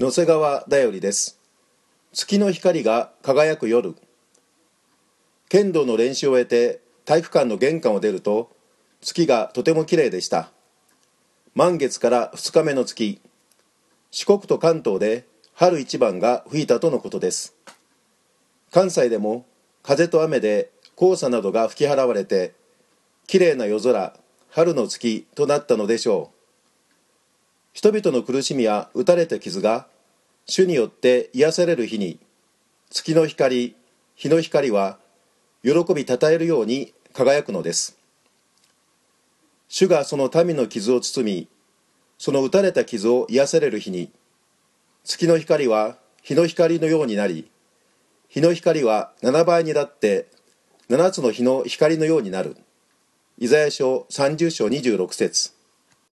野瀬川だよりです。月の光が輝く夜。剣道の練習を終えて体育館の玄関を出ると月がとても綺麗でした。満月から2日目の月。四国と関東で春一番が吹いたとのことです。関西でも風と雨で黄砂などが吹き払われて綺麗な夜空春の月となったのでしょう。人々の苦しみや打たれた傷が主によって癒される日に月の光日の光は喜びたたえるように輝くのです。主がその民の傷を包みその打たれた傷を癒される日に月の光は日の光のようになり日の光は7倍になって7つの日の光のようになる。イザヤ書30章26節。